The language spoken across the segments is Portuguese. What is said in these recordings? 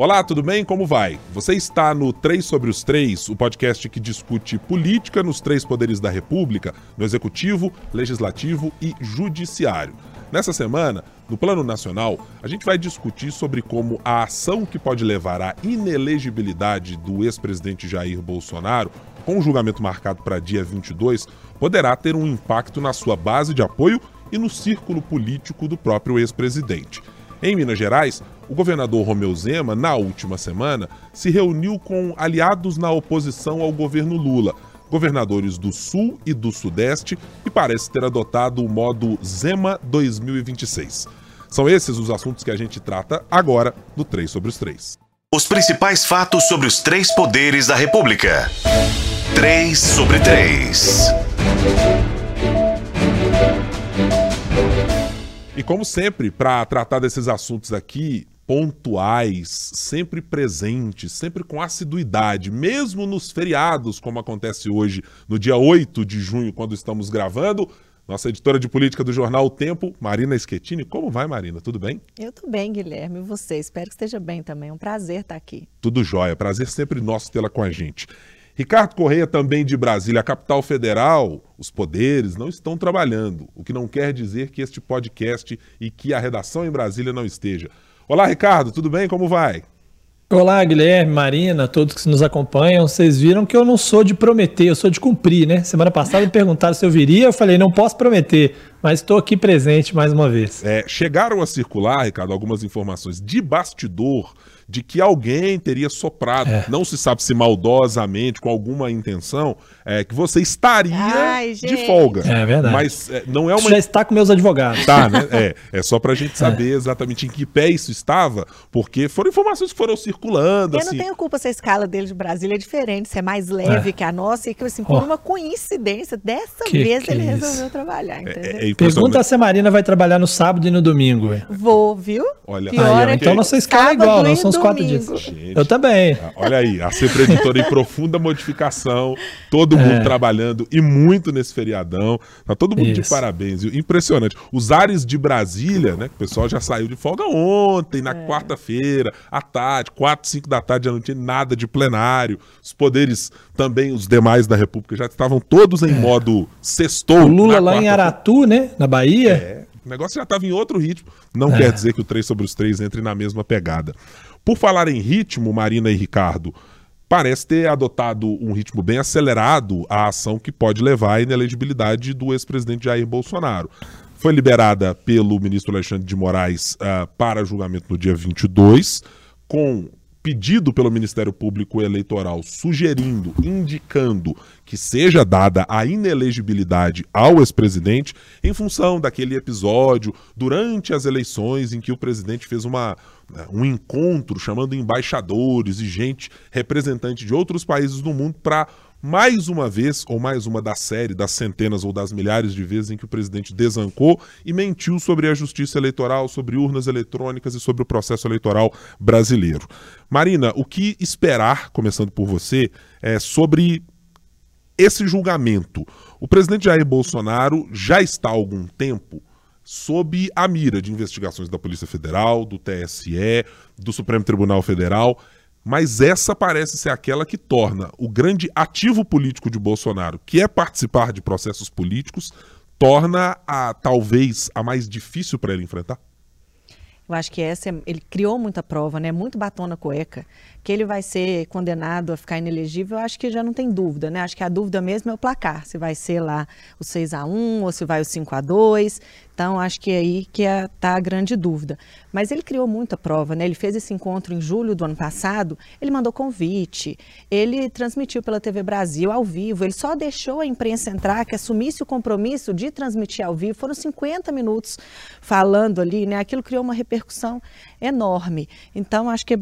Olá, tudo bem? Como vai? Você está no 3 sobre os 3, o podcast que discute política nos três poderes da República, no Executivo, Legislativo e Judiciário. Nessa semana, no plano nacional, a gente vai discutir sobre como a ação que pode levar à inelegibilidade do ex-presidente Jair Bolsonaro, com o julgamento marcado para dia 22, poderá ter um impacto na sua base de apoio e no círculo político do próprio ex-presidente. Em Minas Gerais, o governador Romeu Zema, na última semana, se reuniu com aliados na oposição ao governo Lula, governadores do Sul e do Sudeste, e parece ter adotado o modo Zema 2026. São esses os assuntos que a gente trata agora no 3 sobre os 3. Os principais fatos sobre os três poderes da República. 3 sobre 3. E como sempre, para tratar desses assuntos aqui, pontuais, sempre presentes, sempre com assiduidade, mesmo nos feriados, como acontece hoje, no dia 8 de junho, quando estamos gravando. Nossa editora de política do jornal O Tempo, Marina Schettini. Como vai, Marina? Tudo bem? Eu tô bem, Guilherme. E você? Espero que esteja bem também. É um prazer estar aqui. Tudo jóia. Prazer sempre nosso tê-la com a gente. Ricardo Correia, também de Brasília, a capital federal, os poderes não estão trabalhando, o que não quer dizer que este podcast e que a redação em Brasília não esteja. Olá, Ricardo, tudo bem? Como vai? Olá, Guilherme, Marina, todos que nos acompanham. Vocês viram que eu não sou de prometer, eu sou de cumprir, né? Semana passada me perguntaram se eu viria, eu falei, não posso prometer, mas estou aqui presente mais uma vez. É, chegaram a circular, Ricardo, algumas informações de bastidor de que alguém teria soprado, é. não se sabe se maldosamente, com alguma intenção, é, que você estaria Ai, de folga. É verdade. Mas é, não é uma. Isso já está com meus advogados. Tá, né? É, é só pra gente saber é. exatamente em que pé isso estava, porque foram informações que foram circulando. Eu assim. não tenho culpa se a escala dele de Brasília é diferente, se é mais leve é. que a nossa, e que assim, por oh. uma coincidência, dessa que vez que ele resolveu trabalhar. Entendeu? Pergunta se a Marina vai trabalhar no sábado e no domingo. Vou, viu? Olha, aí, então nossa escala é igual, não são quatro dias. Gente, eu também. Ah, olha aí, a Sempre Editora em profunda modificação, todo mundo é. trabalhando e muito nesse feriadão. Tá todo mundo Isso. de parabéns. Impressionante. Os ares de Brasília, né? Que o pessoal já saiu de folga ontem, na é. quarta-feira, à tarde, quatro, cinco da tarde, já não tinha nada de plenário. Os poderes também, os demais da República, já estavam todos em é. modo sextou. O Lula lá em Aratu, né? Na Bahia. É. O negócio já estava em outro ritmo. Não é. quer dizer que o 3 sobre os 3 entre na mesma pegada. Por falar em ritmo, Marina e Ricardo, parece ter adotado um ritmo bem acelerado a ação que pode levar à inelegibilidade do ex-presidente Jair Bolsonaro. Foi liberada pelo ministro Alexandre de Moraes uh, para julgamento no dia 22, com pedido pelo Ministério Público Eleitoral sugerindo, indicando que seja dada a inelegibilidade ao ex-presidente em função daquele episódio durante as eleições em que o presidente fez uma, né, um encontro chamando embaixadores e gente representante de outros países do mundo para mais uma vez, ou mais uma da série, das centenas ou das milhares de vezes em que o presidente desancou e mentiu sobre a justiça eleitoral, sobre urnas eletrônicas e sobre o processo eleitoral brasileiro. Marina, o que esperar, começando por você, é sobre esse julgamento? O presidente Jair Bolsonaro já está há algum tempo sob a mira de investigações da Polícia Federal, do TSE, do Supremo Tribunal Federal mas essa parece ser aquela que torna o grande ativo político de Bolsonaro, que é participar de processos políticos, torna a talvez a mais difícil para ele enfrentar? Eu acho que essa é, ele criou muita prova, né? Muito batona cueca que ele vai ser condenado a ficar inelegível, eu acho que já não tem dúvida, né? Acho que a dúvida mesmo é o placar, se vai ser lá o 6 a 1 ou se vai o 5 a 2 Então, acho que é aí que está é, a grande dúvida. Mas ele criou muita prova, né? Ele fez esse encontro em julho do ano passado, ele mandou convite, ele transmitiu pela TV Brasil ao vivo, ele só deixou a imprensa entrar, que assumisse o compromisso de transmitir ao vivo. Foram 50 minutos falando ali, né? Aquilo criou uma repercussão enorme. Então, acho que é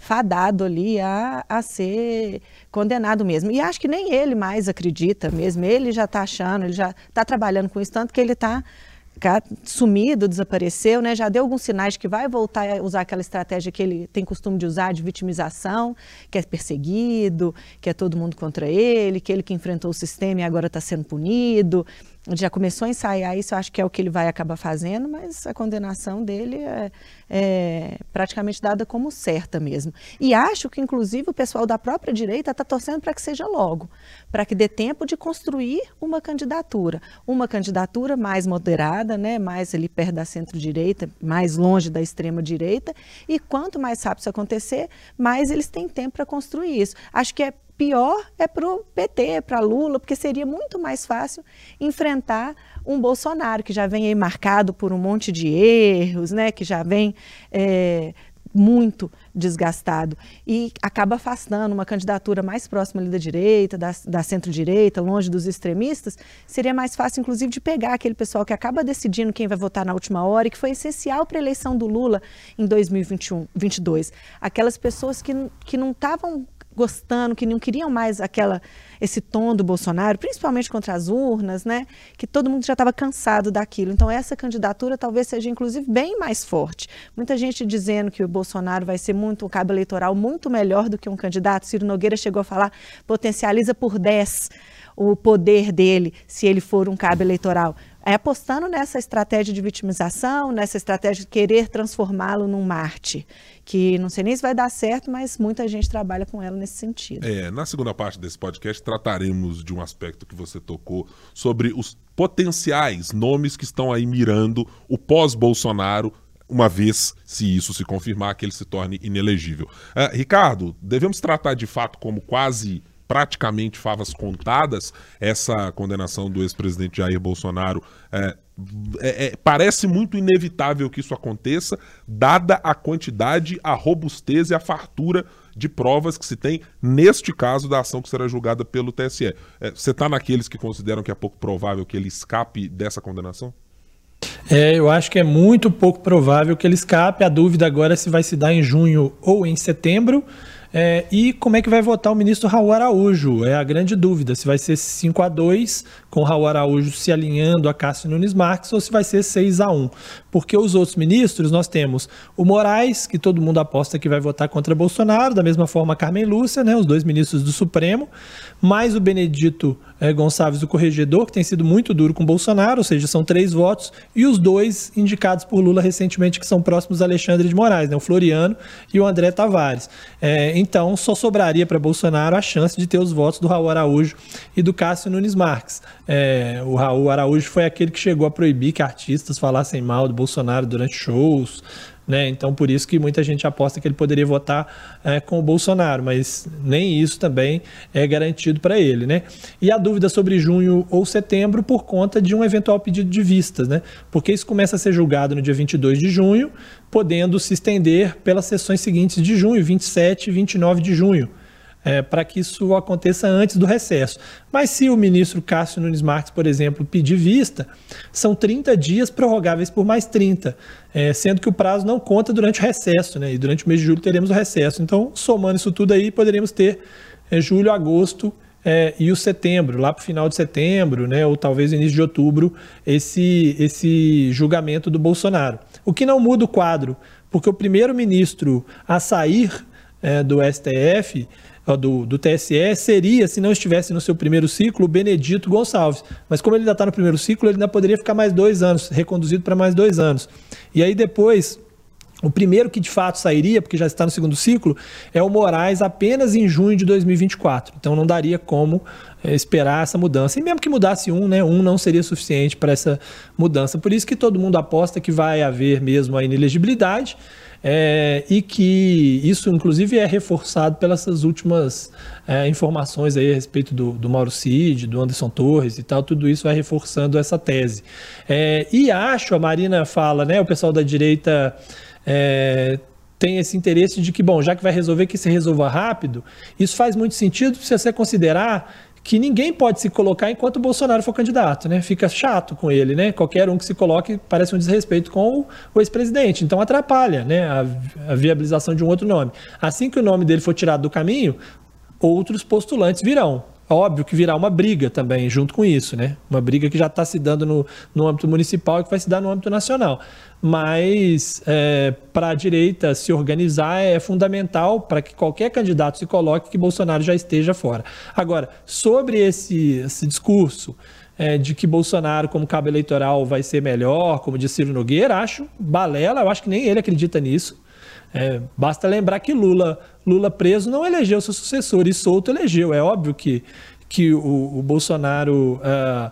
fadado ali a, a ser condenado mesmo. E acho que nem ele mais acredita mesmo. Ele já está achando, ele já está trabalhando com isso, tanto que ele está sumido, desapareceu, né? Já deu alguns sinais de que vai voltar a usar aquela estratégia que ele tem costume de usar de vitimização, que é perseguido, que é todo mundo contra ele, que ele que enfrentou o sistema e agora está sendo punido. Já começou a ensaiar isso, acho que é o que ele vai acabar fazendo, mas a condenação dele é, é praticamente dada como certa mesmo. E acho que, inclusive, o pessoal da própria direita está torcendo para que seja logo, para que dê tempo de construir uma candidatura. Uma candidatura mais moderada, né, mais ali perto da centro-direita, mais longe da extrema-direita, e quanto mais rápido isso acontecer, mais eles têm tempo para construir isso. Acho que é pior é para o PT, para Lula, porque seria muito mais fácil enfrentar um Bolsonaro que já vem aí marcado por um monte de erros, né, que já vem é, muito desgastado e acaba afastando uma candidatura mais próxima ali da direita, da, da centro-direita, longe dos extremistas, seria mais fácil, inclusive, de pegar aquele pessoal que acaba decidindo quem vai votar na última hora e que foi essencial para a eleição do Lula em 2021, 2022. Aquelas pessoas que, que não estavam gostando, que não queriam mais aquela esse tom do Bolsonaro, principalmente contra as urnas, né? Que todo mundo já estava cansado daquilo. Então essa candidatura talvez seja inclusive bem mais forte. Muita gente dizendo que o Bolsonaro vai ser muito um cabo eleitoral muito melhor do que um candidato. Ciro Nogueira chegou a falar potencializa por 10 o poder dele se ele for um cabo eleitoral é apostando nessa estratégia de vitimização, nessa estratégia de querer transformá-lo num Marte, que não sei nem se vai dar certo, mas muita gente trabalha com ela nesse sentido. É, na segunda parte desse podcast trataremos de um aspecto que você tocou sobre os potenciais nomes que estão aí mirando o pós-Bolsonaro uma vez, se isso se confirmar, que ele se torne inelegível. Uh, Ricardo, devemos tratar de fato como quase praticamente favas contadas, essa condenação do ex-presidente Jair Bolsonaro é, é, é, parece muito inevitável que isso aconteça, dada a quantidade, a robustez e a fartura de provas que se tem neste caso da ação que será julgada pelo TSE. É, você está naqueles que consideram que é pouco provável que ele escape dessa condenação? É, eu acho que é muito pouco provável que ele escape. A dúvida agora é se vai se dar em junho ou em setembro. É, e como é que vai votar o ministro Raul Araújo? É a grande dúvida. Se vai ser 5 a 2 com Raul Araújo se alinhando a Cássio Nunes Marques, ou se vai ser 6 a 1 Porque os outros ministros, nós temos o Moraes, que todo mundo aposta que vai votar contra Bolsonaro, da mesma forma Carmen Lúcia, né, os dois ministros do Supremo, mais o Benedito Gonçalves, o corregedor, que tem sido muito duro com Bolsonaro, ou seja, são três votos, e os dois indicados por Lula recentemente, que são próximos a Alexandre de Moraes, né, o Floriano e o André Tavares. É, então, só sobraria para Bolsonaro a chance de ter os votos do Raul Araújo e do Cássio Nunes Marques. É, o Raul Araújo foi aquele que chegou a proibir que artistas falassem mal do Bolsonaro durante shows. Né? Então, por isso que muita gente aposta que ele poderia votar é, com o Bolsonaro, mas nem isso também é garantido para ele. Né? E a dúvida sobre junho ou setembro por conta de um eventual pedido de vistas, né? porque isso começa a ser julgado no dia 22 de junho, podendo se estender pelas sessões seguintes de junho, 27 e 29 de junho. É, para que isso aconteça antes do recesso. Mas se o ministro Cássio Nunes Marques, por exemplo, pedir vista, são 30 dias prorrogáveis por mais 30, é, sendo que o prazo não conta durante o recesso, né? E durante o mês de julho teremos o recesso. Então, somando isso tudo aí, poderíamos ter é, julho, agosto é, e o setembro, lá para o final de setembro, né, ou talvez início de outubro, esse, esse julgamento do Bolsonaro. O que não muda o quadro, porque o primeiro-ministro a sair é, do STF, do, do TSE, seria, se não estivesse no seu primeiro ciclo, o Benedito Gonçalves. Mas como ele ainda está no primeiro ciclo, ele ainda poderia ficar mais dois anos, reconduzido para mais dois anos. E aí depois o primeiro que de fato sairia, porque já está no segundo ciclo, é o Moraes apenas em junho de 2024. Então não daria como é, esperar essa mudança. E mesmo que mudasse um, né, um não seria suficiente para essa mudança. Por isso que todo mundo aposta que vai haver mesmo a inelegibilidade. É, e que isso, inclusive, é reforçado pelas últimas é, informações aí a respeito do, do Mauro Cid, do Anderson Torres e tal, tudo isso vai reforçando essa tese. É, e acho, a Marina fala, né, o pessoal da direita é, tem esse interesse de que, bom, já que vai resolver, que se resolva rápido. Isso faz muito sentido se você considerar que ninguém pode se colocar enquanto o Bolsonaro for candidato, né? Fica chato com ele, né? Qualquer um que se coloque parece um desrespeito com o ex-presidente. Então atrapalha, né? A, a, viabilização de um outro nome. Assim que o nome dele for tirado do caminho, outros postulantes virão. Óbvio que virá uma briga também junto com isso, né? Uma briga que já está se dando no, no âmbito municipal e que vai se dar no âmbito nacional. Mas é, para a direita se organizar é fundamental para que qualquer candidato se coloque que Bolsonaro já esteja fora. Agora, sobre esse, esse discurso é, de que Bolsonaro, como cabo eleitoral, vai ser melhor, como disse Ciro Nogueira, acho balela, eu acho que nem ele acredita nisso. É, basta lembrar que Lula, Lula preso não elegeu seu sucessor e solto elegeu. É óbvio que, que o, o Bolsonaro uh,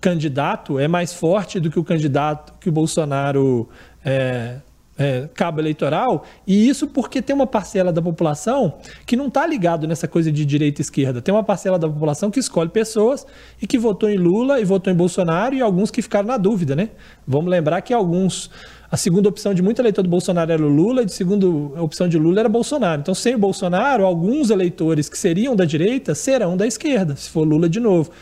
candidato é mais forte do que o candidato que o Bolsonaro é, é, cabo eleitoral, e isso porque tem uma parcela da população que não está ligado nessa coisa de direita e esquerda. Tem uma parcela da população que escolhe pessoas e que votou em Lula e votou em Bolsonaro, e alguns que ficaram na dúvida, né? Vamos lembrar que alguns. A segunda opção de muito eleitor do Bolsonaro era o Lula, e a segunda opção de Lula era Bolsonaro. Então, sem o Bolsonaro, alguns eleitores que seriam da direita serão da esquerda, se for Lula de novo.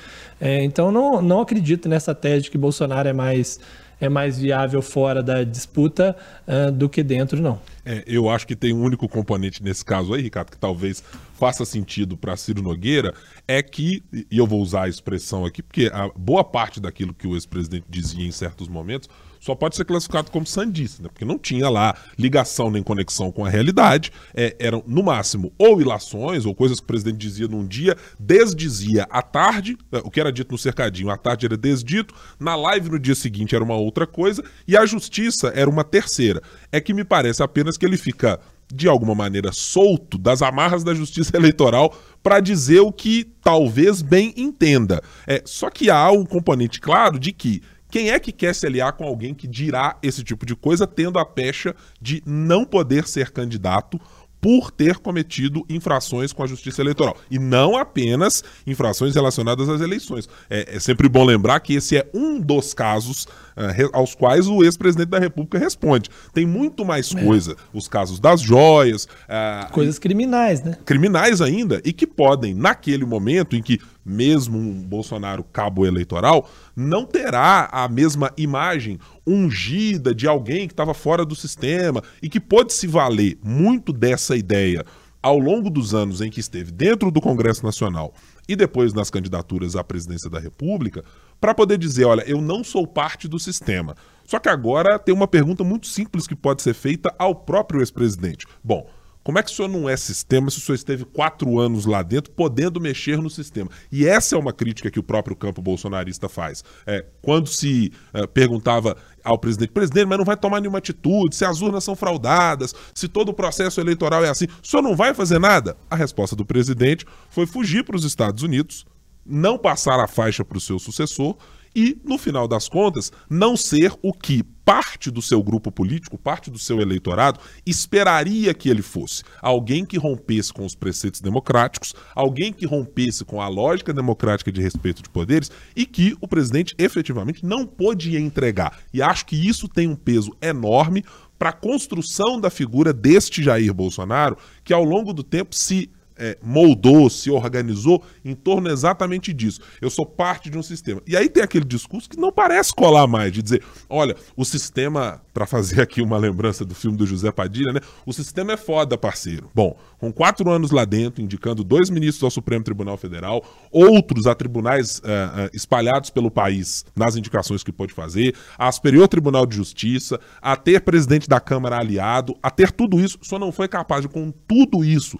É, então, não, não acredito nessa tese de que Bolsonaro é mais é mais viável fora da disputa uh, do que dentro, não. É, eu acho que tem um único componente nesse caso aí, Ricardo, que talvez faça sentido para Ciro Nogueira, é que, e eu vou usar a expressão aqui, porque a boa parte daquilo que o ex-presidente dizia em certos momentos só pode ser classificado como sandista, né? porque não tinha lá ligação nem conexão com a realidade, é, eram no máximo ou ilações ou coisas que o presidente dizia num dia, desdizia à tarde, é, o que era dito no cercadinho à tarde era desdito, na live no dia seguinte era uma outra coisa e a justiça era uma terceira. É que me parece apenas que ele fica de alguma maneira solto das amarras da justiça eleitoral para dizer o que talvez bem entenda. É, só que há um componente claro de que quem é que quer se aliar com alguém que dirá esse tipo de coisa, tendo a pecha de não poder ser candidato por ter cometido infrações com a justiça eleitoral. E não apenas infrações relacionadas às eleições. É, é sempre bom lembrar que esse é um dos casos uh, aos quais o ex-presidente da República responde. Tem muito mais é. coisa. Os casos das joias. Uh, Coisas criminais, né? Criminais ainda, e que podem, naquele momento em que mesmo um Bolsonaro cabo eleitoral, não terá a mesma imagem ungida de alguém que estava fora do sistema e que pode se valer muito dessa ideia ao longo dos anos em que esteve dentro do Congresso Nacional e depois nas candidaturas à presidência da República, para poder dizer: olha, eu não sou parte do sistema. Só que agora tem uma pergunta muito simples que pode ser feita ao próprio ex-presidente. Bom, como é que o senhor não é sistema se o senhor esteve quatro anos lá dentro podendo mexer no sistema? E essa é uma crítica que o próprio campo bolsonarista faz. É, quando se é, perguntava ao presidente, presidente, mas não vai tomar nenhuma atitude, se as urnas são fraudadas, se todo o processo eleitoral é assim, o senhor não vai fazer nada? A resposta do presidente foi fugir para os Estados Unidos, não passar a faixa para o seu sucessor e, no final das contas, não ser o que parte do seu grupo político, parte do seu eleitorado, esperaria que ele fosse. Alguém que rompesse com os preceitos democráticos, alguém que rompesse com a lógica democrática de respeito de poderes e que o presidente efetivamente não podia entregar. E acho que isso tem um peso enorme para a construção da figura deste Jair Bolsonaro, que ao longo do tempo se é, moldou, se organizou em torno exatamente disso. Eu sou parte de um sistema. E aí tem aquele discurso que não parece colar mais, de dizer, olha, o sistema, para fazer aqui uma lembrança do filme do José Padilha, né? O sistema é foda, parceiro. Bom, com quatro anos lá dentro, indicando dois ministros ao Supremo Tribunal Federal, outros a tribunais uh, uh, espalhados pelo país nas indicações que pode fazer, a Superior Tribunal de Justiça, a ter presidente da Câmara aliado, a ter tudo isso, só não foi capaz de, com tudo isso,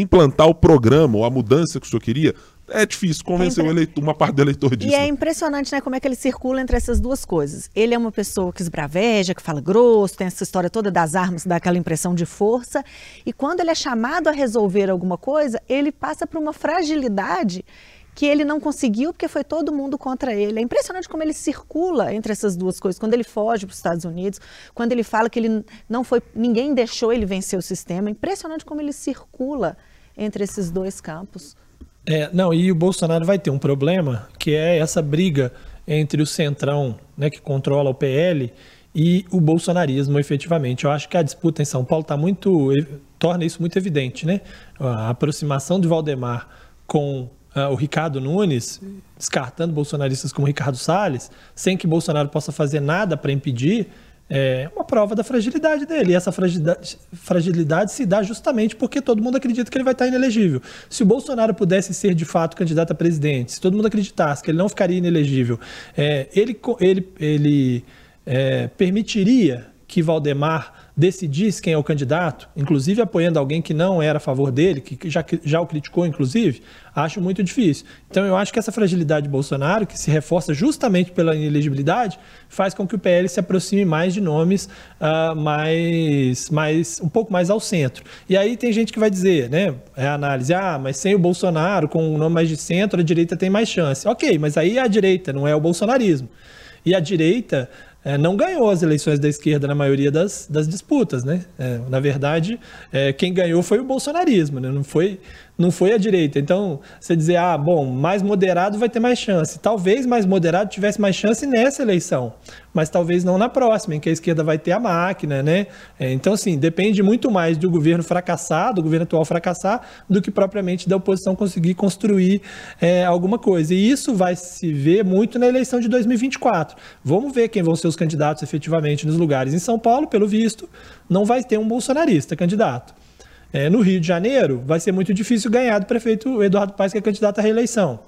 implantar o programa ou a mudança que o senhor queria, é difícil convencer é eleitor, uma parte do eleitor disso. E é né? impressionante, né, como é que ele circula entre essas duas coisas. Ele é uma pessoa que esbraveja, que fala grosso, tem essa história toda das armas, dá aquela impressão de força. E quando ele é chamado a resolver alguma coisa, ele passa por uma fragilidade que ele não conseguiu porque foi todo mundo contra ele. É impressionante como ele circula entre essas duas coisas. Quando ele foge para os Estados Unidos, quando ele fala que ele não foi, ninguém deixou ele vencer o sistema. É impressionante como ele circula entre esses dois campos. É, não, e o Bolsonaro vai ter um problema, que é essa briga entre o Centrão, né, que controla o PL, e o bolsonarismo, efetivamente. Eu acho que a disputa em São Paulo está muito. torna isso muito evidente, né? A aproximação de Valdemar com uh, o Ricardo Nunes, descartando bolsonaristas como Ricardo Salles, sem que Bolsonaro possa fazer nada para impedir, é uma prova da fragilidade dele. E essa fragilidade, fragilidade, se dá justamente porque todo mundo acredita que ele vai estar inelegível. Se o Bolsonaro pudesse ser de fato candidato a presidente, se todo mundo acreditasse que ele não ficaria inelegível, é, ele, ele, ele é, permitiria que Valdemar decidisse quem é o candidato, inclusive apoiando alguém que não era a favor dele, que já, já o criticou, inclusive, acho muito difícil. Então eu acho que essa fragilidade de Bolsonaro, que se reforça justamente pela inelegibilidade, faz com que o PL se aproxime mais de nomes uh, mais, mais um pouco mais ao centro. E aí tem gente que vai dizer, né, é a análise, ah, mas sem o Bolsonaro, com um nome mais de centro, a direita tem mais chance. Ok, mas aí é a direita, não é o bolsonarismo. E a direita é, não ganhou as eleições da esquerda na maioria das, das disputas, né? É, na verdade, é, quem ganhou foi o bolsonarismo, né? não, foi, não foi a direita. Então, você dizer, ah, bom, mais moderado vai ter mais chance. Talvez mais moderado tivesse mais chance nessa eleição, mas talvez não na próxima, em que a esquerda vai ter a máquina, né? É, então, assim, depende muito mais do governo fracassar, do governo atual fracassar, do que propriamente da oposição conseguir construir é, alguma coisa. E isso vai se ver muito na eleição de 2024. Vamos ver quem vão ser os candidatos efetivamente nos lugares. Em São Paulo, pelo visto, não vai ter um bolsonarista candidato. É, no Rio de Janeiro, vai ser muito difícil ganhar do prefeito Eduardo Paes, que é candidato à reeleição.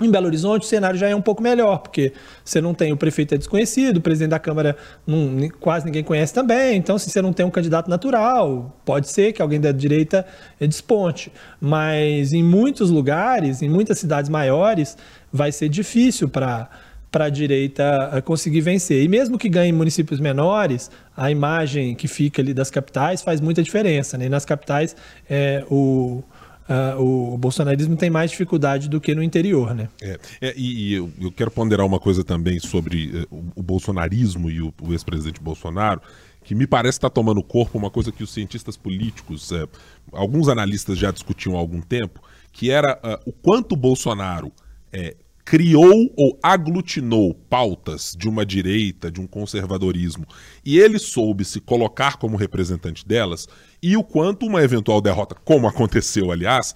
Em Belo Horizonte, o cenário já é um pouco melhor, porque você não tem o prefeito é desconhecido, o presidente da Câmara não, quase ninguém conhece também. Então, se você não tem um candidato natural, pode ser que alguém da direita desponte. Mas em muitos lugares, em muitas cidades maiores, vai ser difícil para para a direita conseguir vencer. E mesmo que ganhe municípios menores, a imagem que fica ali das capitais faz muita diferença. Né? E nas capitais, é, o, Uh, o bolsonarismo tem mais dificuldade do que no interior, né? É, é e, e eu, eu, quero ponderar uma coisa também sobre uh, o, o, bolsonarismo e o, o ex-presidente Bolsonaro, que me parece estar tá tomando corpo uma coisa que os cientistas políticos, uh, alguns analistas já discutiam há algum tempo, que era o quanto Bolsonaro criou ou aglutinou pautas de uma direita, de um conservadorismo, e ele soube se colocar como representante delas, e o quanto uma eventual derrota, como aconteceu, aliás,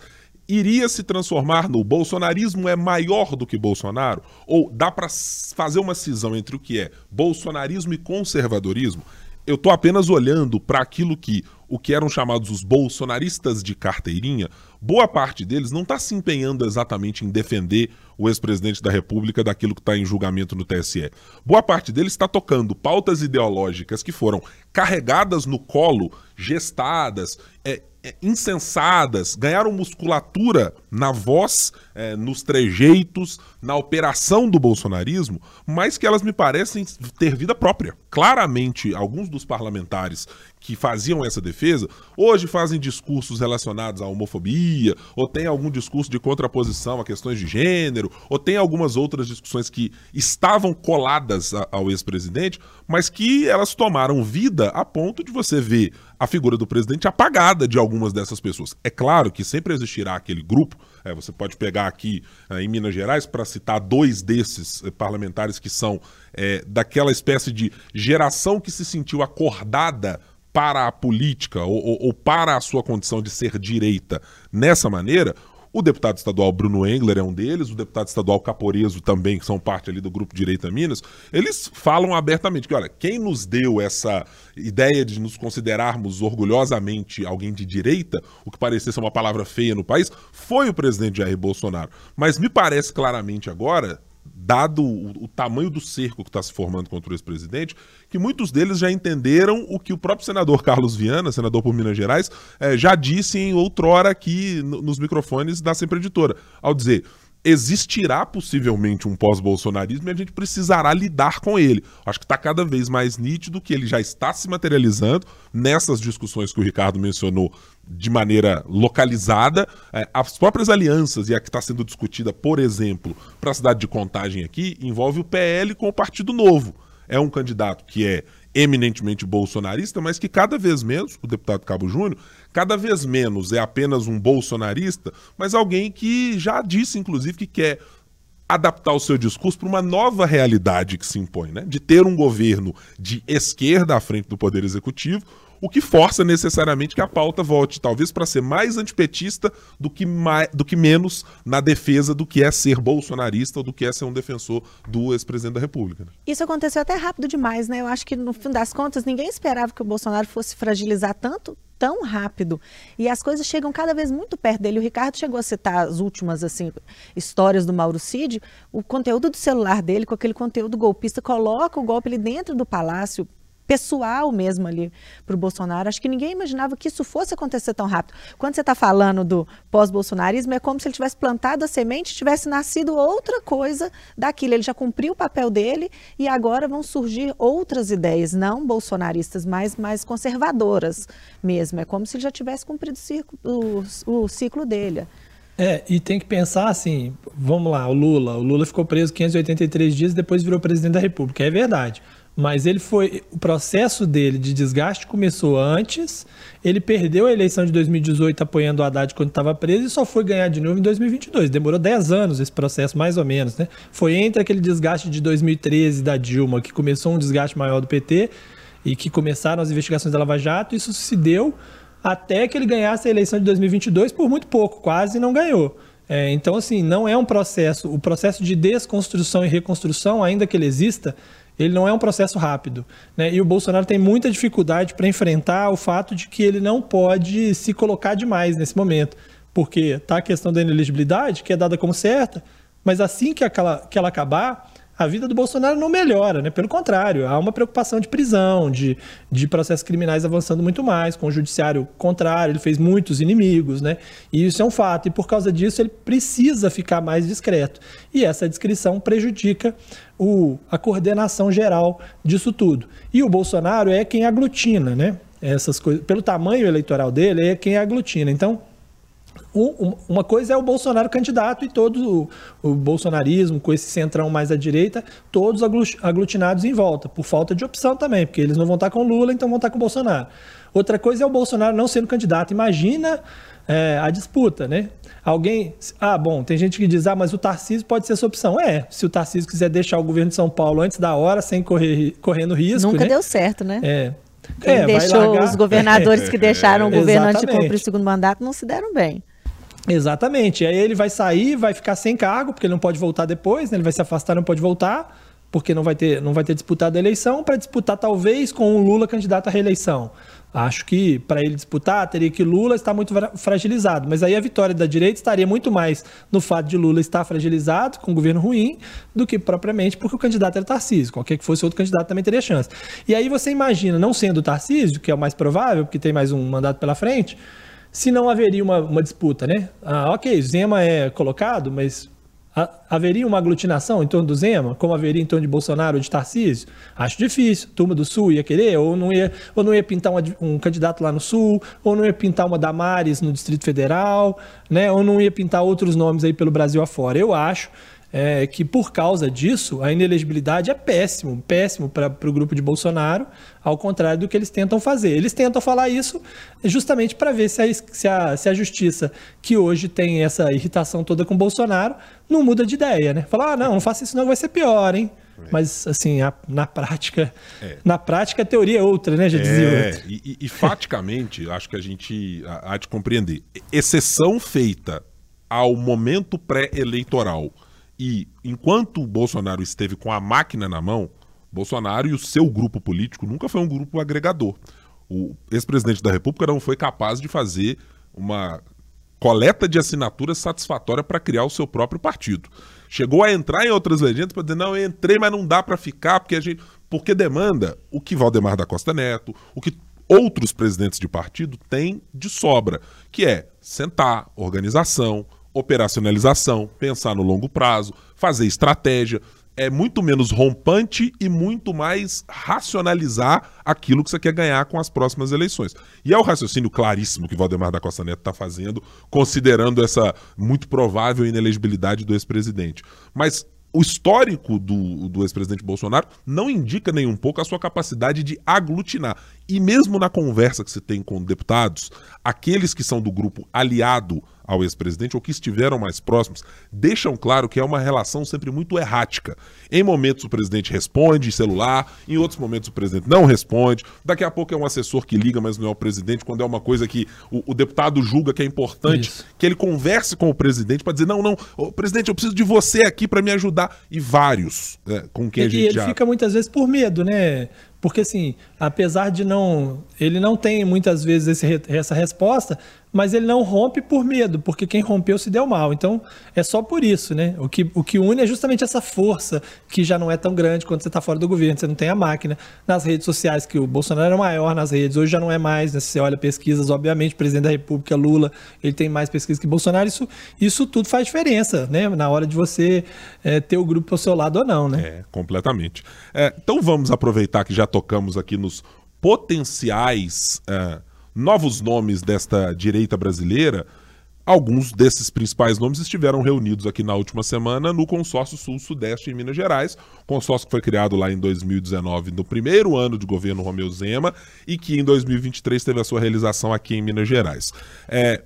iria se transformar no bolsonarismo é maior do que Bolsonaro? Ou dá para fazer uma cisão entre o que é bolsonarismo e conservadorismo? Eu estou apenas olhando para aquilo que o que eram chamados os bolsonaristas de carteirinha, boa parte deles não está se empenhando exatamente em defender o ex-presidente da República daquilo que está em julgamento no TSE. Boa parte deles está tocando pautas ideológicas que foram carregadas no colo, gestadas, é, é, insensadas, ganharam musculatura na voz, é, nos trejeitos, na operação do bolsonarismo, mas que elas me parecem ter vida própria. Claramente, alguns dos parlamentares que faziam essa defesa, hoje fazem discursos relacionados à homofobia, ou tem algum discurso de contraposição a questões de gênero, ou tem algumas outras discussões que estavam coladas ao ex-presidente, mas que elas tomaram vida a ponto de você ver a figura do presidente apagada de algumas dessas pessoas. É claro que sempre existirá aquele grupo, é, você pode pegar aqui é, em Minas Gerais, para citar dois desses é, parlamentares que são é, daquela espécie de geração que se sentiu acordada para a política ou, ou, ou, para a sua condição de ser direita nessa maneira, o deputado estadual Bruno Engler é um deles, o deputado estadual Caporeso também, que são parte ali do grupo Direita Minas, eles falam abertamente que, olha, quem nos deu essa ideia de nos considerarmos orgulhosamente alguém de direita, o que parecia ser uma palavra feia no país, foi o presidente Jair Bolsonaro. Mas me parece claramente agora, dado o, o, tamanho do cerco que está se formando contra o ex-presidente, que muitos deles já entenderam o que o próprio senador Carlos Viana, senador por Minas Gerais, eh, já disse em outrora aqui nos microfones da Sempre Editora, ao dizer existirá possivelmente um pós-bolsonarismo e a gente precisará lidar com ele. Acho que está cada vez mais nítido que ele já está se materializando nessas discussões que o Ricardo mencionou de maneira localizada. É, as próprias alianças, e a que está sendo discutida, por exemplo, para a cidade de Contagem aqui, envolve o PL com o Partido Novo. É um candidato que é eminentemente bolsonarista, mas que cada vez menos, o deputado Cabo Júnior, cada vez menos é apenas um bolsonarista, mas alguém que já disse, inclusive, que quer adaptar o seu discurso para uma nova realidade que se impõe, né? De ter um governo de esquerda à frente do Poder Executivo, o que força necessariamente que a pauta volte, talvez para ser mais antipetista do que, mais, do que menos na defesa do que é ser bolsonarista ou do que é ser um defensor do ex-presidente da República. Né? Isso aconteceu até rápido demais, né? Eu acho que no fim das contas ninguém esperava que o Bolsonaro fosse fragilizar tanto tão rápido e as coisas chegam cada vez muito perto dele. O Ricardo chegou a citar as últimas assim histórias do Mauro Cid, o conteúdo do celular dele com aquele conteúdo golpista coloca o golpe dentro do palácio pessoal mesmo ali para o Bolsonaro. Acho que ninguém imaginava que isso fosse acontecer tão rápido. Quando você está falando do pós-bolsonarismo, é como se ele tivesse plantado a semente, tivesse nascido outra coisa daquilo. Ele já cumpriu o papel dele e agora vão surgir outras ideias, não bolsonaristas, mas mais conservadoras mesmo. É como se ele já tivesse cumprido o ciclo, o, o ciclo dele. É, e tem que pensar assim, vamos lá, o Lula, o Lula ficou preso 583 dias e depois virou presidente da República, é verdade. Mas ele foi, o processo dele de desgaste começou antes, ele perdeu a eleição de 2018 apoiando o Haddad quando estava preso e só foi ganhar de novo em 2022. Demorou 10 anos esse processo, mais ou menos, né? Foi entre aquele desgaste de 2013 da Dilma, que começou um desgaste maior do PT e que começaram as investigações da Lava Jato, isso se deu até que ele ganhasse a eleição de 2022 por muito pouco, quase não ganhou. É, então, assim, não é um processo. O processo de desconstrução e reconstrução, ainda que ele exista, ele não é um processo rápido. Né? E o Bolsonaro tem muita dificuldade para enfrentar o fato de que ele não pode se colocar demais nesse momento. Porque está a questão da inelegibilidade, que é dada como certa, mas assim que, aquela, que ela acabar, a vida do Bolsonaro não melhora, né? Pelo contrário, há uma preocupação de prisão, de, de processos criminais avançando muito mais, com o judiciário contrário, ele fez muitos inimigos, né? E isso é um fato, e por causa disso ele precisa ficar mais discreto. E essa descrição prejudica o, a coordenação geral disso tudo. E o Bolsonaro é quem aglutina, né? Essas coisas, pelo tamanho eleitoral dele, é quem aglutina. Então, uma coisa é o Bolsonaro candidato e todo o, bolsonarismo, com esse centrão mais à direita, todos aglutinados em volta, por falta de opção também, porque eles não vão estar com Lula, então vão estar com Bolsonaro. Outra coisa é o Bolsonaro não sendo candidato. Imagina é, a disputa, né? Alguém. Ah, bom, tem gente que diz, ah, mas o Tarcísio pode ser essa opção. É, se o Tarcísio quiser deixar o governo de São Paulo antes da hora, sem correr, correndo risco. Nunca né? deu certo, né? É. Quem é, deixou os governadores que deixaram o governo antes de cumprir o segundo mandato não se deram bem. Exatamente. Aí ele vai sair, vai ficar sem cargo, porque ele não pode voltar depois, né? ele vai se afastar, não pode voltar, porque não vai ter, não vai ter disputado a eleição, para disputar talvez com o Lula candidato à reeleição. Acho que para ele disputar, teria que Lula estar muito fragilizado. Mas aí a vitória da direita estaria muito mais no fato de Lula estar fragilizado, com um governo ruim, do que propriamente porque o candidato era Tarcísio. Qualquer que fosse outro candidato também teria chance. E aí você imagina, não sendo Tarcísio, que é o mais provável, porque tem mais um mandato pela frente, se não haveria uma, uma disputa, né? Ah, ok, Zema é colocado, mas haveria uma aglutinação em torno do Zema, como haveria em torno de Bolsonaro ou de Tarcísio? Acho difícil. Turma do Sul ia querer, ou não ia, ou não ia pintar uma, um candidato lá no Sul, ou não ia pintar uma Damares no Distrito Federal, né? ou não ia pintar outros nomes aí pelo Brasil afora. Eu acho é, que por causa disso a inelegibilidade é péssimo, péssimo para o grupo de Bolsonaro, ao contrário do que eles tentam fazer. Eles tentam falar isso justamente para ver se a, se, a, se a justiça, que hoje tem essa irritação toda com Bolsonaro, não muda de ideia, né? Falar, ah, não, não faça isso não, vai ser pior, hein? É. Mas, assim, a, na prática, é. na prática a teoria é outra, né? Já dizia é, e, e, faticamente, acho que a gente há de compreender. Exceção feita ao momento pré-eleitoral e enquanto o Bolsonaro esteve com a máquina na mão, Bolsonaro e o seu grupo político nunca foi um grupo agregador. O ex-presidente da República não foi capaz de fazer uma coleta de assinaturas satisfatória para criar o seu próprio partido. Chegou a entrar em outras legendas para dizer: não, eu entrei, mas não dá para ficar, porque a gente. Porque demanda o que Valdemar da Costa Neto, o que outros presidentes de partido têm de sobra, que é sentar, organização, operacionalização, pensar no longo prazo, fazer estratégia. É muito menos rompante e muito mais racionalizar aquilo que você quer ganhar com as próximas eleições. E é o raciocínio claríssimo que Valdemar da Costa Neto está fazendo, considerando essa muito provável inelegibilidade do ex-presidente. Mas o histórico do, do ex-presidente Bolsonaro não indica nem um pouco a sua capacidade de aglutinar. E mesmo na conversa que se tem com deputados, aqueles que são do grupo aliado ao ex-presidente ou que estiveram mais próximos, deixam claro que é uma relação sempre muito errática. Em momentos o presidente responde celular, em outros momentos o presidente não responde. Daqui a pouco é um assessor que liga, mas não é o presidente, quando é uma coisa que o, o deputado julga que é importante, Isso. que ele converse com o presidente para dizer: não, não, presidente, eu preciso de você aqui para me ajudar. E vários né, com quem e, a gente e ele já... fica muitas vezes por medo, né? Porque, assim, apesar de não. Ele não tem muitas vezes esse, essa resposta, mas ele não rompe por medo, porque quem rompeu se deu mal. Então, é só por isso, né? O que, o que une é justamente essa força que já não é tão grande quando você está fora do governo, você não tem a máquina. Nas redes sociais, que o Bolsonaro era maior nas redes, hoje já não é mais, né? Se você olha pesquisas, obviamente, presidente da República, Lula, ele tem mais pesquisas que Bolsonaro, isso, isso tudo faz diferença, né? Na hora de você é, ter o grupo ao seu lado ou não, né? É, completamente. É, então vamos aproveitar que já tocamos aqui nos potenciais é, novos nomes desta direita brasileira, alguns desses principais nomes estiveram reunidos aqui na última semana no Consórcio Sul-Sudeste em Minas Gerais, consórcio que foi criado lá em 2019, no primeiro ano de governo Romeu Zema, e que em 2023 teve a sua realização aqui em Minas Gerais. É,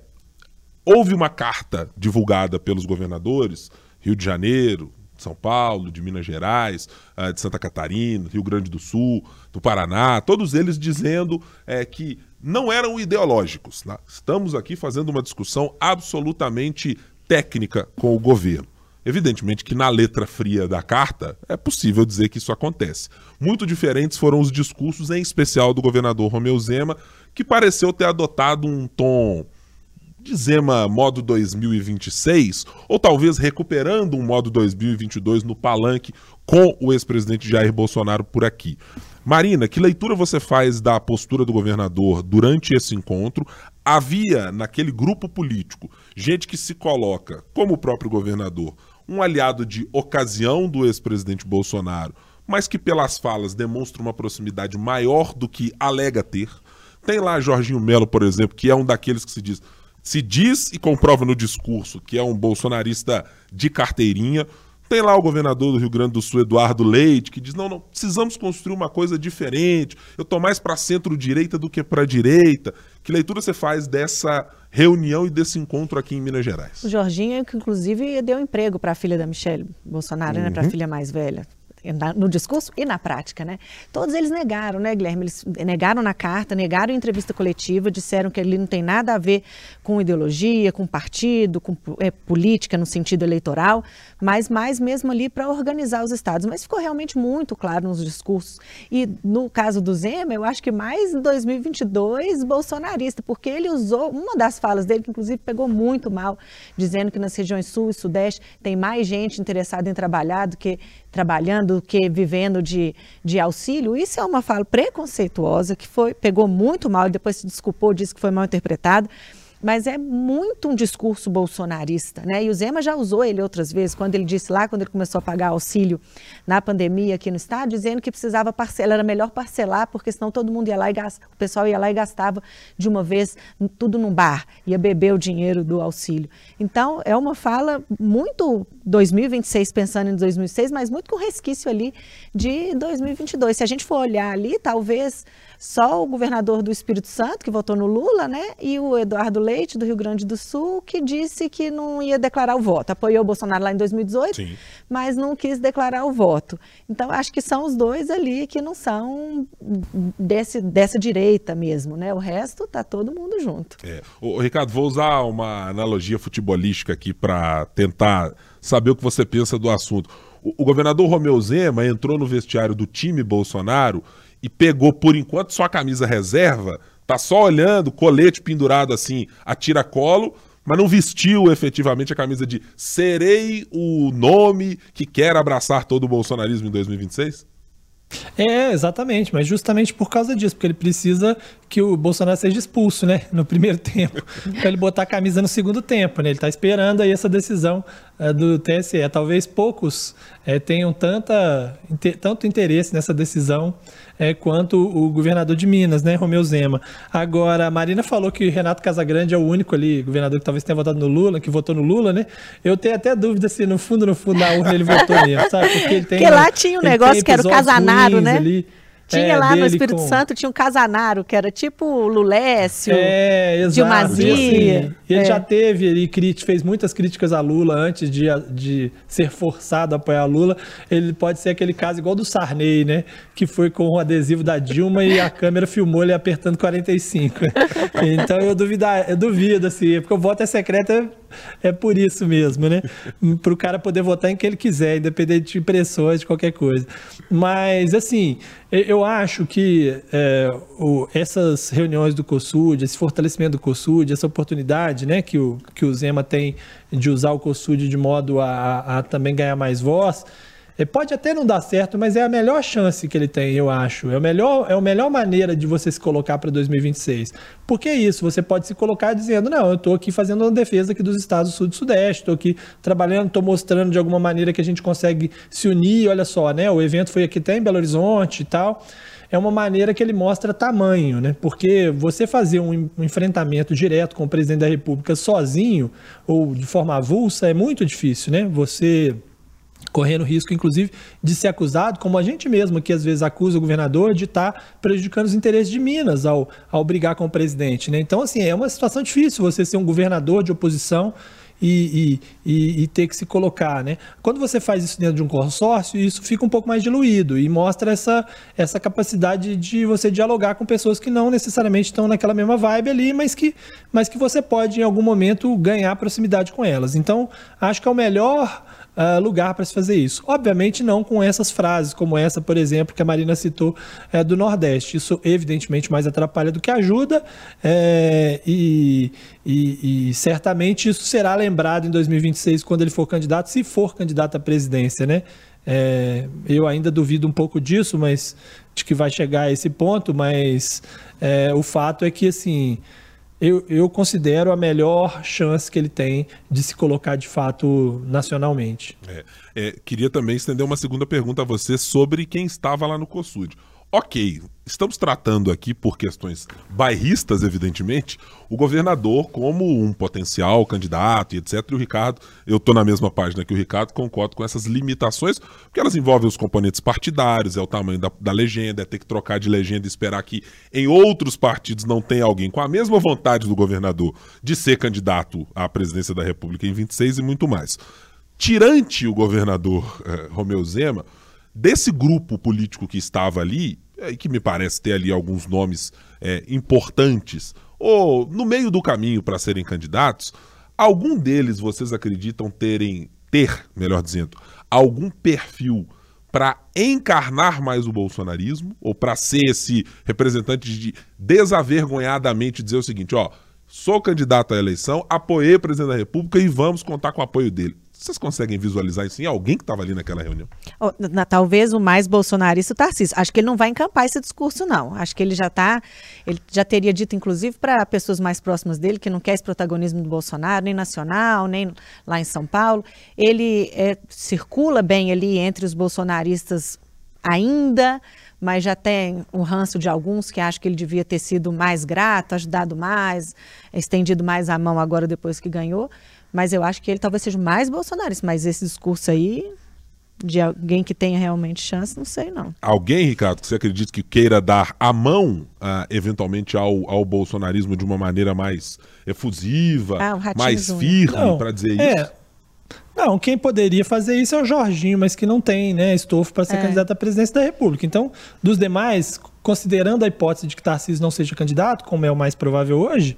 houve uma carta divulgada pelos governadores, Rio de Janeiro, são Paulo, de Minas Gerais, ah, de Santa Catarina, Rio Grande do Sul, do Paraná, todos eles dizendo é, que não eram ideológicos. Né? Estamos aqui fazendo uma discussão absolutamente técnica com o governo. Evidentemente que na letra fria da carta é possível dizer que isso acontece. Muito diferentes foram os discursos, em especial do governador Romeu Zema, que pareceu ter adotado um tom de Zema modo 2026, ou talvez recuperando um modo 2022 no palanque com o ex-presidente Jair Bolsonaro por aqui. Marina, que leitura você faz da postura do governador durante esse encontro? Havia naquele grupo político gente que se coloca, como o próprio governador, um aliado de ocasião do ex-presidente Bolsonaro, mas que pelas falas demonstra uma proximidade maior do que alega ter. Tem lá Jorginho Melo, por exemplo, que é um daqueles que se diz, se diz e comprova no discurso que é um bolsonarista de carteirinha. Tem lá o governador do Rio Grande do Sul, Eduardo Leite, que diz: não, não, precisamos construir uma coisa diferente. Eu estou mais para centro-direita do que para direita. Que leitura você faz dessa reunião e desse encontro aqui em Minas Gerais? O Jorginho, que inclusive deu emprego para a filha da Michelle Bolsonaro, uhum. né, para a filha mais velha no discurso e na prática, né? Todos eles negaram, né, Guilherme? Eles negaram na carta, negaram em entrevista coletiva, disseram que ele não tem nada a ver com ideologia, com partido, com é, política no sentido eleitoral, mas mais mesmo ali para organizar os estados. Mas ficou realmente muito claro nos discursos. E no caso do Zema, eu acho que mais em 2022 bolsonarista, porque ele usou uma das falas dele, que inclusive pegou muito mal, dizendo que nas regiões sul e sudeste tem mais gente interessada em trabalhar do que trabalhando que vivendo de, de auxílio, isso é uma fala preconceituosa que foi pegou muito mal e depois se desculpou, disse que foi mal interpretado mas é muito um discurso bolsonarista, né? E o Zema já usou ele outras vezes, quando ele disse lá, quando ele começou a pagar auxílio na pandemia aqui no estado, dizendo que precisava parcelar, era melhor parcelar, porque senão todo mundo ia lá e gasta, o pessoal ia lá e gastava de uma vez tudo num bar, ia beber o dinheiro do auxílio. Então, é uma fala muito 2026, pensando em 2006, mas muito com resquício ali de 2022. Se a gente for olhar ali, talvez só o governador do Espírito Santo, que votou no Lula, né? E o Eduardo Leite, do Rio Grande do Sul, que disse que não ia declarar o voto. Apoiou o Bolsonaro lá em 2018, Sim. mas não quis declarar o voto. Então, acho que são os dois ali que não são desse, dessa direita mesmo, né? O resto tá todo mundo junto. É. Ô, Ricardo, vou usar uma analogia futebolística aqui para tentar saber o que você pensa do assunto. O, o governador Romeu Zema entrou no vestiário do time Bolsonaro e pegou por enquanto só a camisa reserva, tá só olhando, colete pendurado assim, a tiracolo, mas não vestiu efetivamente a camisa de serei o nome que quer abraçar todo o bolsonarismo em 2026? É, exatamente, mas justamente por causa disso, porque ele precisa que o Bolsonaro seja expulso, né, no primeiro tempo, para ele botar a camisa no segundo tempo, né? Ele está esperando aí essa decisão uh, do TSE. Talvez poucos uh, tenham tanta, inter, tanto interesse nessa decisão uh, quanto o governador de Minas, né, Romeu Zema. Agora, a Marina falou que Renato Casagrande é o único ali, governador que talvez tenha votado no Lula, que votou no Lula, né? Eu tenho até dúvida se no fundo, no fundo da urna ele votou mesmo, sabe? Porque ele tem. Porque lá tinha um negócio que era o Casanaro, né? Ali. Tinha é, lá no Espírito com... Santo, tinha um Casanaro, que era tipo Lulécio, é, exato. Dilmazia. Assim, ele é. já teve, ele fez muitas críticas a Lula antes de, de ser forçado a apoiar Lula. Ele pode ser aquele caso igual do Sarney, né? Que foi com o adesivo da Dilma e a câmera filmou ele apertando 45. então eu, duvidar, eu duvido, assim, porque o voto é secreto é por isso mesmo, né? Para o cara poder votar em quem ele quiser, independente de pressões, de qualquer coisa. Mas, assim, eu acho que é, o, essas reuniões do COSUD, esse fortalecimento do COSUD, essa oportunidade né, que, o, que o Zema tem de usar o COSUD de modo a, a também ganhar mais voz, é, pode até não dar certo, mas é a melhor chance que ele tem, eu acho. É, o melhor, é a melhor maneira de você se colocar para 2026. Porque é isso, você pode se colocar dizendo, não, eu estou aqui fazendo uma defesa aqui dos estados do sul e sudeste, estou aqui trabalhando, estou mostrando de alguma maneira que a gente consegue se unir, olha só, né? O evento foi aqui até em Belo Horizonte e tal. É uma maneira que ele mostra tamanho, né? Porque você fazer um enfrentamento direto com o presidente da República sozinho ou de forma avulsa é muito difícil, né? Você correndo risco, inclusive, de ser acusado, como a gente mesmo que às vezes acusa o governador de estar tá prejudicando os interesses de Minas ao, ao brigar com o presidente. Né? Então, assim, é uma situação difícil você ser um governador de oposição e, e, e, ter que se colocar. Né? Quando você faz isso dentro de um consórcio, isso fica um pouco mais diluído e mostra essa, essa capacidade de você dialogar com pessoas que não necessariamente estão naquela mesma vibe ali, mas que, mas que você pode, em algum momento, ganhar proximidade com elas. Então, acho que é o melhor uh, lugar para se fazer isso. Obviamente não com essas frases, como essa, por exemplo, que a Marina citou é, do Nordeste. Isso evidentemente mais atrapalha do que ajuda é, e, e, e, certamente isso será lembrado em 2026 quando ele for candidato, se for candidato à presidência, né? É, eu ainda duvido um pouco disso, mas de que vai chegar a esse ponto, mas o fato é que assim eu, eu considero a melhor chance que ele tem de se colocar de fato nacionalmente. É, é, queria também estender uma segunda pergunta a você sobre quem estava lá no COSUD. Ok, estamos tratando aqui por questões bairristas, evidentemente, o governador como um potencial candidato e etc. E o Ricardo, eu estou na mesma página que o Ricardo, concordo com essas limitações, porque elas envolvem os componentes partidários, é o tamanho da, da legenda, é ter que trocar de legenda e esperar que em outros partidos não tenha alguém com a mesma vontade do governador de ser candidato à presidência da República em 26 e muito mais. Tirante o governador eh, Romeu Zema, desse grupo político que estava ali, e que me parece ter ali alguns nomes é, importantes, ou no meio do caminho para serem candidatos, algum deles vocês acreditam terem, ter, melhor dizendo, algum perfil para encarnar mais o bolsonarismo, ou para ser esse representante de desavergonhadamente dizer o seguinte, ó, sou candidato à eleição, apoiei o presidente da República e vamos contar com o apoio dele. Vocês conseguem visualizar isso em alguém que estava ali naquela reunião? Oh, na, talvez o mais bolsonarista o Tarcísio. Acho que ele não vai encampar esse discurso, não. Acho que ele já está. Ele já teria dito, inclusive, para pessoas mais próximas dele, que não quer esse protagonismo do Bolsonaro, nem nacional, nem lá em São Paulo. Ele é, circula bem ali entre os bolsonaristas ainda, mas já tem um ranço de alguns que acham que ele devia ter sido mais grato, ajudado mais, estendido mais a mão agora depois que ganhou. Mas eu acho que ele talvez seja mais bolsonarista, mas esse discurso aí de alguém que tenha realmente chance, não sei não. Alguém, Ricardo, que você acredita que queira dar a mão, uh, eventualmente, ao, ao bolsonarismo de uma maneira mais efusiva, ah, mais firme, para dizer é, isso? Não, quem poderia fazer isso é o Jorginho, mas que não tem né, estofo para ser é. candidato à presidência da República. Então, dos demais, considerando a hipótese de que Tarcísio não seja candidato, como é o mais provável hoje,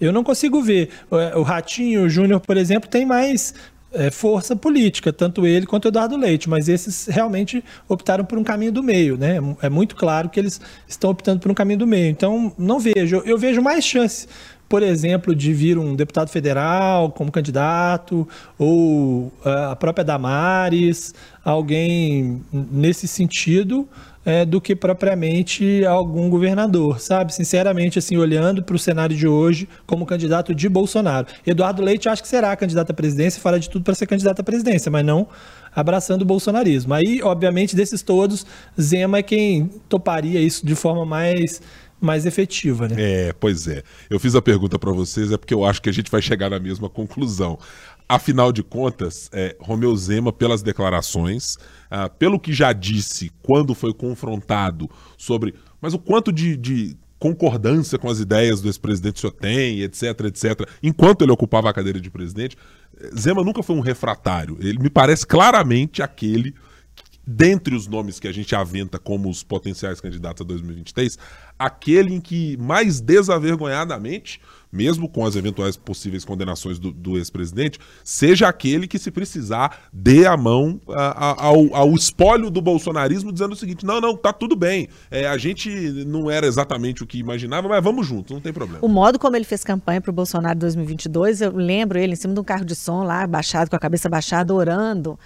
eu não consigo ver. O Ratinho, o Júnior, por exemplo, tem mais é, força política, tanto ele quanto o Eduardo Leite, mas esses realmente optaram por um caminho do meio, né? É muito claro que eles estão optando por um caminho do meio. Então, não vejo. Eu vejo mais chance, por exemplo, de vir um deputado federal como candidato, ou a própria Damares, alguém nesse sentido é, do que propriamente algum governador, sabe? Sinceramente, assim, olhando para o cenário de hoje como candidato de Bolsonaro. Eduardo Leite acho que será candidato à presidência, fará de tudo para ser candidato à presidência, mas não abraçando o bolsonarismo. Aí, obviamente, desses todos, Zema é quem toparia isso de forma mais mais efetiva, né? É, pois é. Eu fiz a pergunta para vocês é porque eu acho que a gente vai chegar na mesma conclusão. Afinal de contas, é, Romeu Zema, pelas declarações, ah, pelo que já disse quando foi confrontado sobre. Mas o quanto de, de concordância com as ideias do ex-presidente o senhor tem, etc, etc, enquanto ele ocupava a cadeira de presidente, Zema nunca foi um refratário. Ele me parece claramente aquele dentre os nomes que a gente aventa como os potenciais candidatos a 2023, aquele em que mais desavergonhadamente, mesmo com as eventuais possíveis condenações do, do ex-presidente, seja aquele que, se precisar, dê a mão a, a, ao, ao, espólio do bolsonarismo, dizendo o seguinte: não, não, tá tudo bem. É, a gente não era exatamente o que imaginava, mas vamos juntos, não tem problema. O modo como ele fez campanha para o Bolsonaro em 2022, eu lembro ele em cima de um carro de som lá, baixado, com a cabeça baixada, orando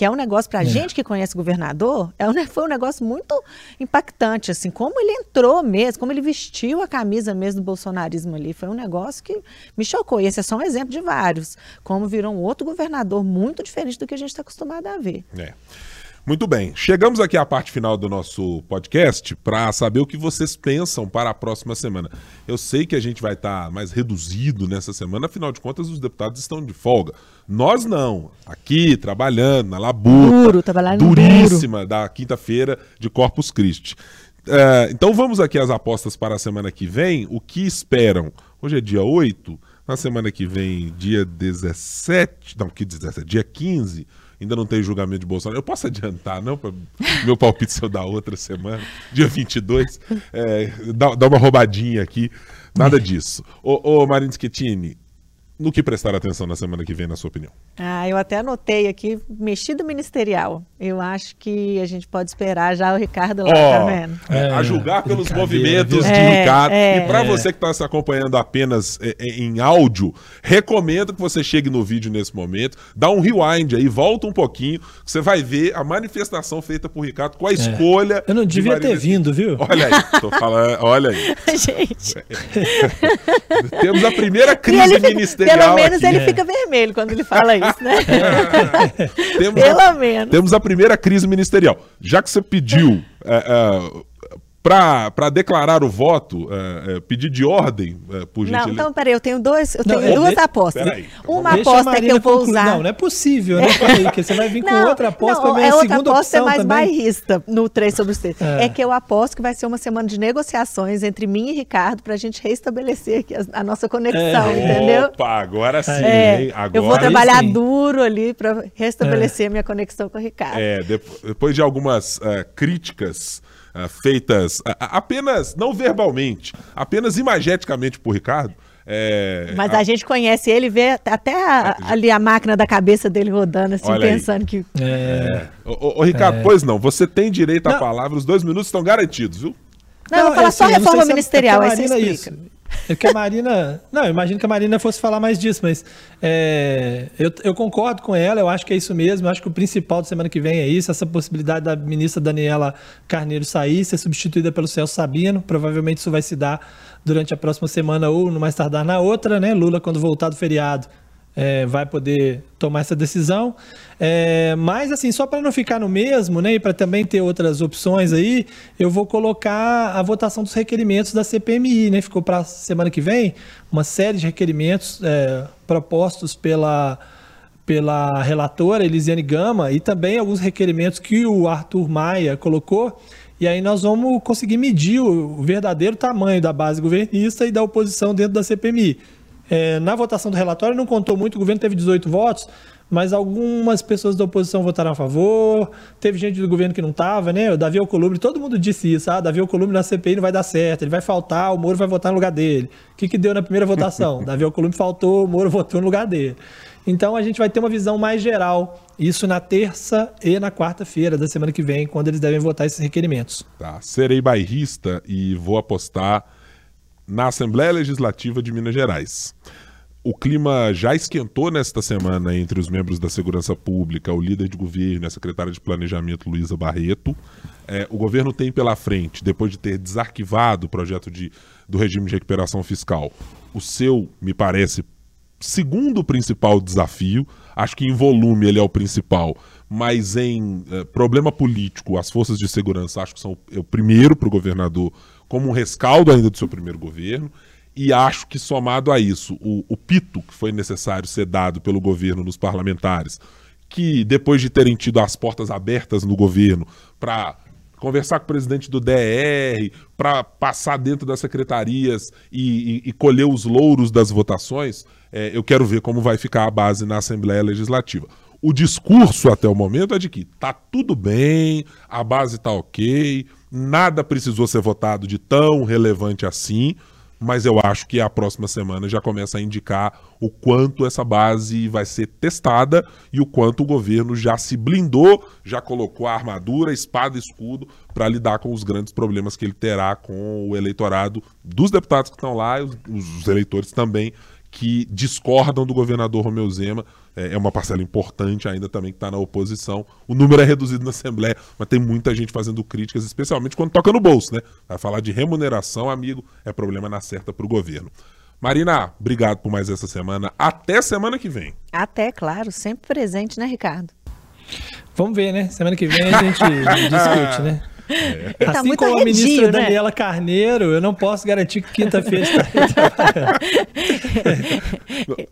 que é um negócio para a é. gente que conhece o governador, é um, foi um negócio muito impactante, assim, como ele entrou mesmo, como ele vestiu a camisa mesmo do bolsonarismo ali, foi um negócio que me chocou, e esse é só um exemplo de vários, como virou um outro governador muito diferente do que a gente está acostumado a ver. É. Muito bem, chegamos aqui à parte final do nosso podcast para saber o que vocês pensam para a próxima semana. Eu sei que a gente vai estar tá mais reduzido nessa semana, afinal de contas, os deputados estão de folga. Nós não, aqui trabalhando na labuta, duro, trabalhando duríssima duro. da quinta-feira de Corpus Christi. Uh, então vamos aqui às apostas para a semana que vem. O que esperam? Hoje é dia 8, na semana que vem, dia 17, não, que 17, dia 15 ainda não tem julgamento de Bolsonaro. Eu posso adiantar, não? Pra meu palpite seu da outra semana, dia 22. É, dá, dá uma roubadinha aqui. Nada disso. Ô, ô Marins Schettini, no que prestar atenção na semana que vem, na sua opinião? Ah, eu até anotei aqui, mexido ministerial. Eu acho que a gente pode esperar já o Ricardo lá, oh, tá vendo? É, a julgar pelos movimentos de é, Ricardo. É, e para você que está se acompanhando apenas é, é, em áudio, recomendo que você chegue no vídeo nesse momento, dá um rewind aí, volta um pouquinho, você vai ver a manifestação feita por Ricardo com a é. escolha. Eu não devia de ter vindo, viu? Olha aí, tô falando, olha aí. gente. Temos a primeira crise ministerial pelo menos aqui. ele é. fica vermelho quando ele fala isso, né? temos Pelo a, menos. Temos a primeira crise ministerial. Já que você pediu é, é, para declarar o voto, é, é, pedir de ordem, é, por gentileza. Não, então, peraí, eu tenho, dois, eu tenho não, duas de... apostas. Peraí, Uma aposta é que eu vou usar. Não, não é possível, né? Peraí, que você vai vir com não, outra aposta não, para é a outra aposta é mais também. bairrista no 3 sobre os 3. É. é. que eu aposto que vai ser uma semana de negociações entre mim e Ricardo para a gente restabelecer aqui a, a nossa conexão, é. entendeu? Opa, agora sim, hein? Agora eu vou trabalhar duro ali para restabelecer a minha conexão com o Ricardo. É, depois de algumas uh, críticas uh, feitas uh, apenas, não verbalmente, apenas imageticamente por Ricardo. É, Mas a... a... gente conhece ele, vê até a, é, ali a máquina da cabeça dele rodando, assim, Olha pensando aí. que. É. Ô, Ricardo, é. pois não, você tem direito à palavra, os dois minutos estão garantidos, viu? Não, não eu vou falar só reforma ministerial, aí você explica. Isso. É que a Marina. Não, eu imagino que a Marina fosse falar mais disso, mas é, eu, eu, concordo com ela, eu acho que é isso mesmo. Eu acho que o principal da semana que vem é isso, essa possibilidade da ministra Daniela Carneiro sair, ser substituída pelo Celso Sabino. Provavelmente isso vai se dar durante a próxima semana ou no mais tardar na outra, né? Lula, quando voltar do feriado, é, vai poder tomar essa decisão. É, mas, assim, só para não ficar no mesmo, né, e para também ter outras opções aí, eu vou colocar a votação dos requerimentos da CPMI, né? Ficou para semana que vem uma série de requerimentos é, propostos pela, pela relatora Elisiane Gama e também alguns requerimentos que o Arthur Maia colocou. E aí nós vamos conseguir medir o verdadeiro tamanho da base governista e da oposição dentro da CPMI. É, na votação do relatório não contou muito, o governo teve 18 votos, mas algumas pessoas da oposição votaram a favor, teve gente do governo que não estava, né? O Davi Alcolumbre, todo mundo disse isso, ah, Davi Alcolumbre na CPI não vai dar certo, ele vai faltar, o Moro vai votar no lugar dele. O que, que deu na primeira votação? Davi Alcolumbre faltou, o Moro votou no lugar dele. Então a gente vai ter uma visão mais geral, isso na terça e na quarta-feira da semana que vem, quando eles devem votar esses requerimentos. Tá, serei bairrista e vou apostar na Assembleia Legislativa de Minas Gerais. O clima já esquentou nesta semana entre os membros da Segurança Pública, o líder de governo e a secretária de Planejamento, Luísa Barreto. É, o governo tem pela frente, depois de ter desarquivado o projeto de, do regime de recuperação fiscal, o seu, me parece, segundo principal desafio. Acho que em volume ele é o principal, mas em é, problema político, as forças de segurança acho que são é o primeiro para o governador como um rescaldo ainda do seu primeiro governo. E acho que, somado a isso, o, o pito que foi necessário ser dado pelo governo nos parlamentares, que depois de terem tido as portas abertas no governo para conversar com o presidente do DR, para passar dentro das secretarias e, e, e, colher os louros das votações, é, eu quero ver como vai ficar a base na Assembleia Legislativa. O discurso até o momento é de que tá tudo bem, a base tá ok, nada precisou ser votado de tão relevante assim, mas eu acho que a próxima semana já começa a indicar o quanto essa base vai ser testada e o quanto o governo já se blindou, já colocou a armadura, espada e escudo para lidar com os grandes problemas que ele terá com o eleitorado dos deputados que estão lá os, os eleitores também que discordam do governador Romeu Zema. É, é uma parcela importante ainda também que está na oposição. O número é reduzido na Assembleia, mas tem muita gente fazendo críticas, especialmente quando toca no bolso, né? Vai falar de remuneração, amigo, é problema na certa para o governo. Marina, obrigado por mais essa semana. Até semana que vem. Até, claro, sempre presente, né, Ricardo? Vamos ver, né? Semana que vem a gente discute, né? Ele tá assim muito como a ministra né? Daniela Carneiro, eu não posso garantir que quinta-feira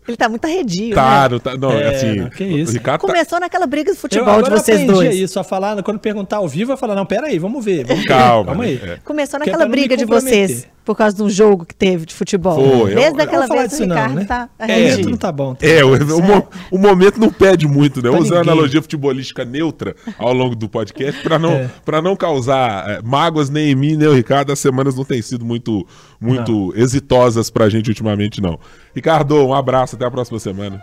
Ele tá muito arredio, Tá, né? não tá. Não, É, assim. não, que isso. Ricardo tá- Começou naquela briga de Eu futebol de agora eu vocês aprendi dois. isso, a falar, quando perguntar ao vivo, eu falar, não, peraí, vamos ver. Vamos ver, Calma, calma aí. né? É. Começou Que é naquela briga de vocês por causa de um jogo que teve de futebol. Foi, Desde eu- aquela falar vez o disso não, Ricardo né? tá É, arredio. não tá bom. tá É, bom. o, o mo- o momento não pede muito, né? Pra Usando a ninguém. analogia futebolística neutra ao longo do podcast, para não, É. pra não causar é, mágoas nem em mim, nem o Ricardo. As semanas não têm sido muito, muito exitosas pra gente ultimamente, não. Ricardo, um abraço, até a próxima semana.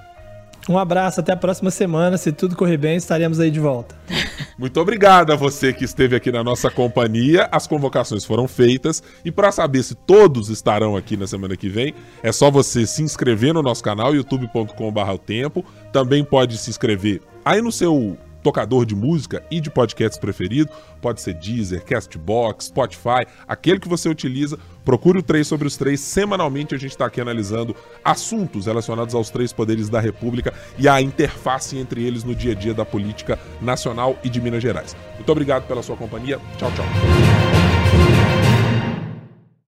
Um abraço, até a próxima semana. Se tudo correr bem, estaremos aí de volta. Muito obrigado a você que esteve aqui na nossa companhia. As convocações foram feitas e para saber se todos estarão aqui na semana que vem, é só você se inscrever no nosso canal youtube.com/barra o tempo. Também pode se inscrever aí no seu tocador de música e de podcasts preferido, pode ser Deezer, Castbox, Spotify, aquele que você utiliza. Procure o 3 sobre os 3. Semanalmente a gente está aqui analisando assuntos relacionados aos três poderes da República e a interface entre eles no dia a dia da política nacional e de Minas Gerais. Muito obrigado pela sua companhia. Tchau, tchau.